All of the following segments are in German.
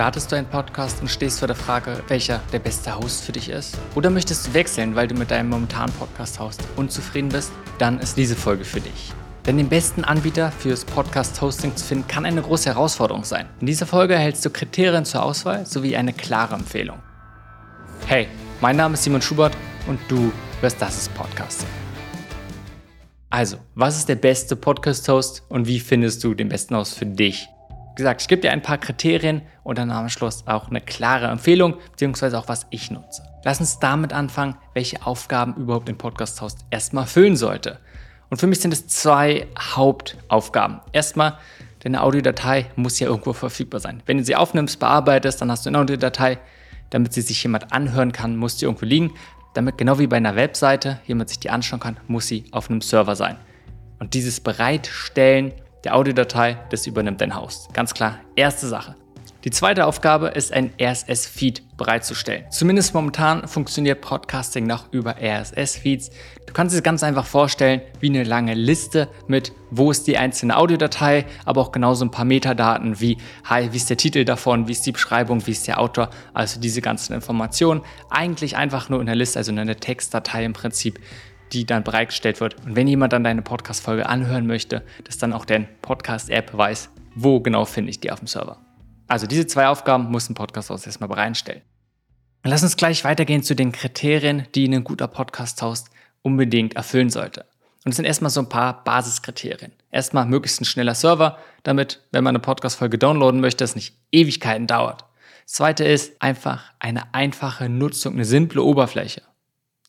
Startest du einen Podcast und stehst vor der Frage, welcher der beste Host für dich ist? Oder möchtest du wechseln, weil du mit deinem momentanen Podcast-Host unzufrieden bist? Dann ist diese Folge für dich. Denn den besten Anbieter fürs Podcast-Hosting zu finden, kann eine große Herausforderung sein. In dieser Folge erhältst du Kriterien zur Auswahl sowie eine klare Empfehlung. Hey, mein Name ist Simon Schubert und du hörst Das ist Podcasting. Also, was ist der beste Podcast-Host und wie findest du den besten Host für dich? Gesagt, ich gebe dir ein paar Kriterien und dann am Schluss auch eine klare Empfehlung, beziehungsweise auch was ich nutze. Lass uns damit anfangen, welche Aufgaben überhaupt ein Podcast-Host erstmal füllen sollte. Und für mich sind es zwei Hauptaufgaben. Erstmal, deine Audiodatei muss ja irgendwo verfügbar sein. Wenn du sie aufnimmst, bearbeitest, dann hast du eine Audiodatei, damit sie sich jemand anhören kann, muss die irgendwo liegen. Damit genau wie bei einer Webseite jemand sich die anschauen kann, muss sie auf einem Server sein. Und dieses Bereitstellen der Audiodatei, das übernimmt dein Host. Ganz klar, erste Sache. Die zweite Aufgabe ist, ein RSS-Feed bereitzustellen. Zumindest momentan funktioniert Podcasting noch über RSS-Feeds. Du kannst es ganz einfach vorstellen wie eine lange Liste mit, wo ist die einzelne Audiodatei, aber auch genauso ein paar Metadaten wie, hi, wie ist der Titel davon, wie ist die Beschreibung, wie ist der Autor, also diese ganzen Informationen. Eigentlich einfach nur in der Liste, also in einer Textdatei im Prinzip, die dann bereitgestellt wird. Und wenn jemand dann deine Podcast-Folge anhören möchte, dass dann auch dein Podcast-App weiß, wo genau finde ich die auf dem Server. Also diese zwei Aufgaben muss ein Podcast-Host erstmal bereitstellen. lass uns gleich weitergehen zu den Kriterien, die ein guter Podcast-Host unbedingt erfüllen sollte. Und es sind erstmal so ein paar Basiskriterien. Erstmal möglichst ein schneller Server, damit, wenn man eine Podcast-Folge downloaden möchte, es nicht Ewigkeiten dauert. Das zweite ist einfach eine einfache Nutzung, eine simple Oberfläche.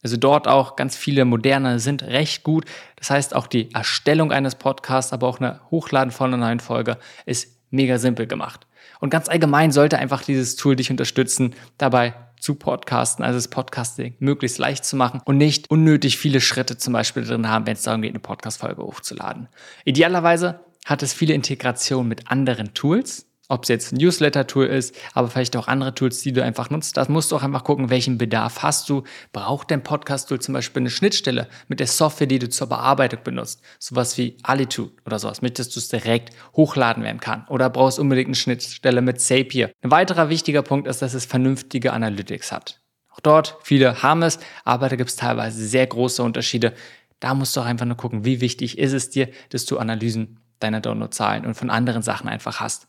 Also dort auch ganz viele moderne sind recht gut. Das heißt, auch die Erstellung eines Podcasts, aber auch eine Hochladen von einer neuen Folge ist mega simpel gemacht. Und ganz allgemein sollte einfach dieses Tool dich unterstützen, dabei zu podcasten, also das Podcasting möglichst leicht zu machen und nicht unnötig viele Schritte zum Beispiel drin haben, wenn es darum geht, eine Podcast-Folge hochzuladen. Idealerweise hat es viele Integrationen mit anderen Tools, ob es jetzt ein Newsletter-Tool ist, aber vielleicht auch andere Tools, die du einfach nutzt. Das musst du auch einfach gucken, welchen Bedarf hast du. Braucht dein Podcast-Tool zum Beispiel eine Schnittstelle mit der Software, die du zur Bearbeitung benutzt? Sowas wie Alitude oder sowas, mit dass du es direkt hochladen werden kann. Oder brauchst du unbedingt eine Schnittstelle mit Zapier. Ein weiterer wichtiger Punkt ist, dass es vernünftige Analytics hat. Auch dort, viele haben es, aber da gibt es teilweise sehr große Unterschiede. Da musst du auch einfach nur gucken, wie wichtig ist es dir, dass du Analysen deiner Downloadzahlen und von anderen Sachen einfach hast.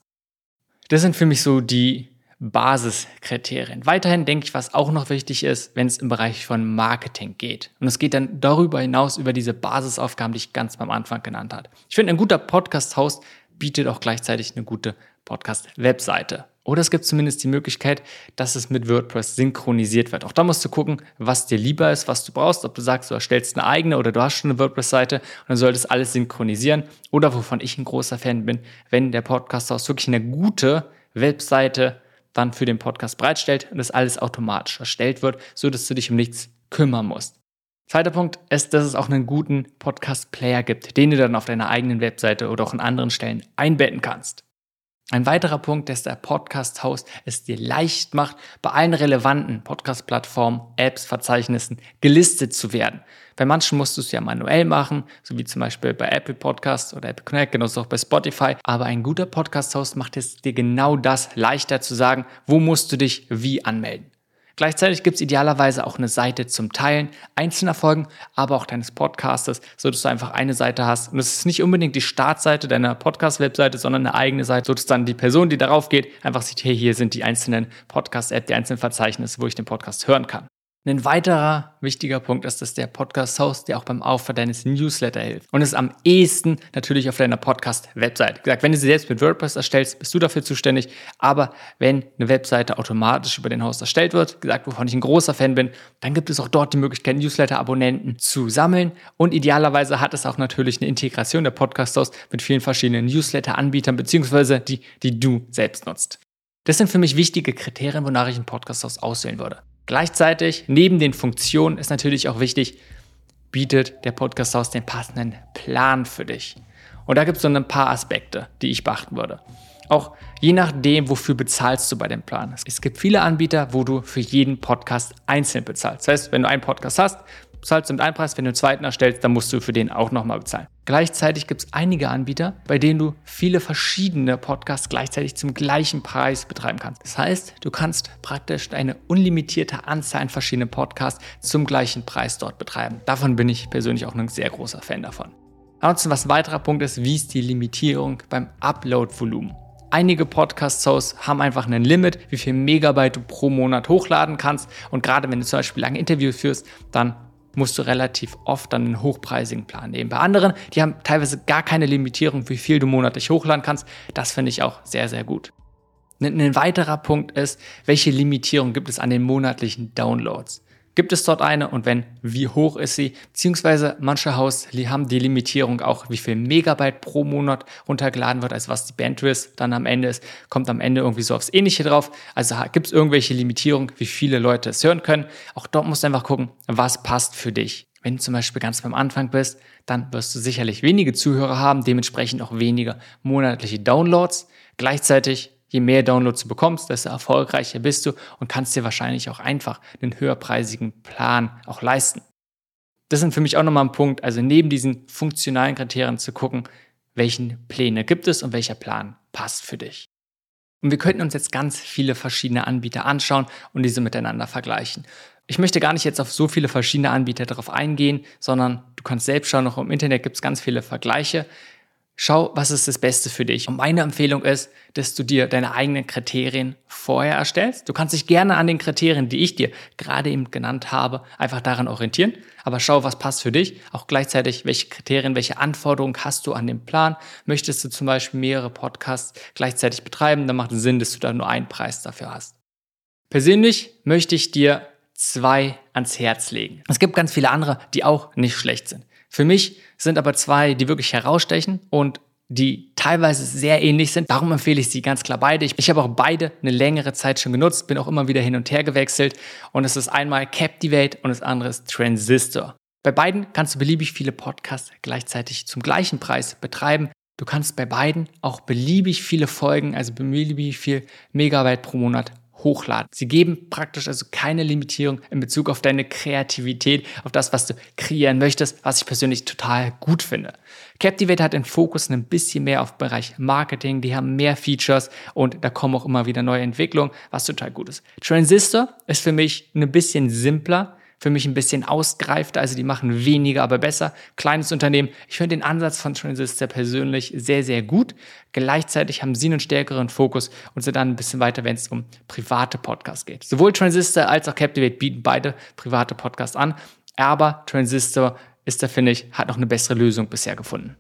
Das sind für mich so die Basiskriterien. Weiterhin denke ich, was auch noch wichtig ist, wenn es im Bereich von Marketing geht. Und es geht dann darüber hinaus über diese Basisaufgaben, die ich ganz am Anfang genannt habe. Ich finde, ein guter Podcast-Host bietet auch gleichzeitig eine gute Podcast-Webseite. Oder es gibt zumindest die Möglichkeit, dass es mit WordPress synchronisiert wird. Auch da musst du gucken, was dir lieber ist, was du brauchst. Ob du sagst, du erstellst eine eigene oder du hast schon eine WordPress-Seite und dann solltest alles synchronisieren. Oder wovon ich ein großer Fan bin, wenn der Podcast-Host wirklich eine gute Webseite dann für den Podcast bereitstellt und das alles automatisch erstellt wird, so dass du dich um nichts kümmern musst. Zweiter Punkt ist, dass es auch einen guten Podcast-Player gibt, den du dann auf deiner eigenen Webseite oder auch an anderen Stellen einbetten kannst. Ein weiterer Punkt, dass der Podcast-Host es dir leicht macht, bei allen relevanten Podcast-Plattformen, Apps, Verzeichnissen gelistet zu werden. Bei manchen musst du es ja manuell machen, so wie zum Beispiel bei Apple Podcasts oder Apple Connect, genauso auch bei Spotify. Aber ein guter Podcast-Host macht es dir genau das leichter zu sagen, wo musst du dich wie anmelden. Gleichzeitig gibt es idealerweise auch eine Seite zum Teilen einzelner Folgen, aber auch deines Podcastes, sodass du einfach eine Seite hast. Und es ist nicht unbedingt die Startseite deiner Podcast-Webseite, sondern eine eigene Seite, sodass dann die Person, die darauf geht, einfach sieht, hey, hier sind die einzelnen Podcast-App, die einzelnen Verzeichnisse, wo ich den Podcast hören kann. Ein weiterer wichtiger Punkt ist, dass der Podcast-Host dir auch beim Aufbau deines Newsletter hilft. Und es am ehesten natürlich auf deiner Podcast-Webseite. Wie gesagt, wenn du sie selbst mit WordPress erstellst, bist du dafür zuständig. Aber wenn eine Webseite automatisch über den Host erstellt wird, gesagt, wovon ich ein großer Fan bin, dann gibt es auch dort die Möglichkeit, Newsletter-Abonnenten zu sammeln. Und idealerweise hat es auch natürlich eine Integration der Podcast-Host mit vielen verschiedenen Newsletter-Anbietern, beziehungsweise die, die du selbst nutzt. Das sind für mich wichtige Kriterien, wonach ich einen Podcast-Host auswählen würde. Gleichzeitig, neben den Funktionen ist natürlich auch wichtig, bietet der Podcast House den passenden Plan für dich. Und da gibt es so ein paar Aspekte, die ich beachten würde. Auch je nachdem, wofür bezahlst du bei dem Plan. Es gibt viele Anbieter, wo du für jeden Podcast einzeln bezahlst. Das heißt, wenn du einen Podcast hast, zahlst du mit einem Preis, wenn du einen zweiten erstellst, dann musst du für den auch nochmal bezahlen. Gleichzeitig gibt es einige Anbieter, bei denen du viele verschiedene Podcasts gleichzeitig zum gleichen Preis betreiben kannst. Das heißt, du kannst praktisch eine unlimitierte Anzahl an verschiedenen Podcasts zum gleichen Preis dort betreiben. Davon bin ich persönlich auch ein sehr großer Fan davon. Ansonsten, was ein weiterer Punkt ist, wie ist die Limitierung beim Upload-Volumen? Einige Podcast-Hosts haben einfach ein Limit, wie viel Megabyte du pro Monat hochladen kannst. Und gerade wenn du zum Beispiel lange Interviews führst, dann musst du relativ oft dann einen hochpreisigen Plan nehmen. Bei anderen, die haben teilweise gar keine Limitierung, wie viel du monatlich hochladen kannst. Das finde ich auch sehr, sehr gut. Ein weiterer Punkt ist, welche Limitierung gibt es an den monatlichen Downloads? Gibt es dort eine und wenn, wie hoch ist sie? Beziehungsweise manche Haus haben die Limitierung auch, wie viel Megabyte pro Monat runtergeladen wird, als was die Bandwidth dann am Ende ist, kommt am Ende irgendwie so aufs Ähnliche drauf. Also gibt es irgendwelche Limitierung, wie viele Leute es hören können. Auch dort musst du einfach gucken, was passt für dich. Wenn du zum Beispiel ganz beim Anfang bist, dann wirst du sicherlich wenige Zuhörer haben, dementsprechend auch weniger monatliche Downloads. Gleichzeitig Je mehr Downloads du bekommst, desto erfolgreicher bist du und kannst dir wahrscheinlich auch einfach einen höherpreisigen Plan auch leisten. Das sind für mich auch nochmal ein Punkt, also neben diesen funktionalen Kriterien zu gucken, welchen Pläne gibt es und welcher Plan passt für dich. Und wir könnten uns jetzt ganz viele verschiedene Anbieter anschauen und diese miteinander vergleichen. Ich möchte gar nicht jetzt auf so viele verschiedene Anbieter darauf eingehen, sondern du kannst selbst schauen, auch im Internet gibt es ganz viele Vergleiche. Schau, was ist das Beste für dich. Und meine Empfehlung ist, dass du dir deine eigenen Kriterien vorher erstellst. Du kannst dich gerne an den Kriterien, die ich dir gerade eben genannt habe, einfach daran orientieren. Aber schau, was passt für dich. Auch gleichzeitig, welche Kriterien, welche Anforderungen hast du an den Plan. Möchtest du zum Beispiel mehrere Podcasts gleichzeitig betreiben, dann macht es Sinn, dass du da nur einen Preis dafür hast. Persönlich möchte ich dir zwei ans Herz legen. Es gibt ganz viele andere, die auch nicht schlecht sind. Für mich sind aber zwei, die wirklich herausstechen und die teilweise sehr ähnlich sind. Darum empfehle ich sie ganz klar beide. Ich, ich, habe auch beide eine längere Zeit schon genutzt, bin auch immer wieder hin und her gewechselt. Und es ist einmal Captivate und das andere ist Transistor. Bei beiden kannst du beliebig viele Podcasts gleichzeitig zum gleichen Preis betreiben. Du kannst bei beiden auch beliebig viele Folgen, also beliebig viel Megabyte pro Monat hochladen. Sie geben praktisch also keine Limitierung in Bezug auf deine Kreativität, auf das, was du kreieren möchtest, was ich persönlich total gut finde. Captivate hat den Fokus ein bisschen mehr auf den Bereich Marketing, die haben mehr Features und da kommen auch immer wieder neue Entwicklungen, was total gut ist. Transistor ist für mich ein bisschen simpler, für mich ein bisschen ausgereifter, also die machen weniger, aber besser. Kleines Unternehmen. Ich finde den Ansatz von Transistor persönlich sehr, sehr gut. Gleichzeitig haben sie einen stärkeren Fokus und sind dann ein bisschen weiter, wenn es um private Podcasts geht. Sowohl Transistor als auch Captivate bieten beide private Podcasts an, aber Transistor ist da, finde ich, hat noch eine bessere Lösung bisher gefunden.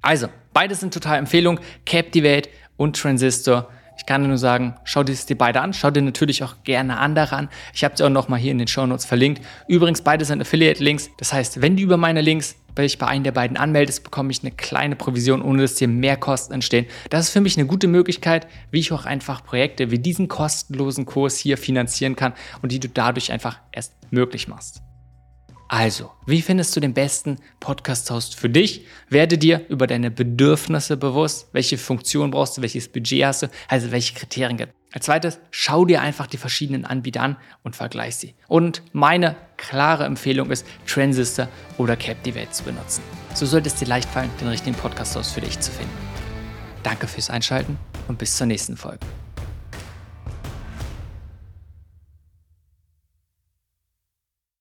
Also, beide sind total Empfehlung. Captivate und Transistor ich kann nur sagen, schau dir die beide an. Schau dir natürlich auch gerne andere an. Ich habe sie auch nochmal hier in den Show Notes verlinkt. Übrigens, beide sind Affiliate-Links. Das heißt, wenn du über meine Links dich bei einem der beiden anmeldest, bekomme ich eine kleine Provision, ohne dass dir mehr Kosten entstehen. Das ist für mich eine gute Möglichkeit, wie ich auch einfach Projekte wie diesen kostenlosen Kurs hier finanzieren kann und die du dadurch einfach erst möglich machst. Also, wie findest du den besten Podcast-Host für dich? Werde dir über deine Bedürfnisse bewusst. Welche Funktion brauchst du? Welches Budget hast du? Also, welche Kriterien gibt Als zweites, schau dir einfach die verschiedenen Anbieter an und vergleich sie. Und meine klare Empfehlung ist, Transistor oder Captivate zu benutzen. So sollte es dir leicht fallen, den richtigen Podcast-Host für dich zu finden. Danke fürs Einschalten und bis zur nächsten Folge.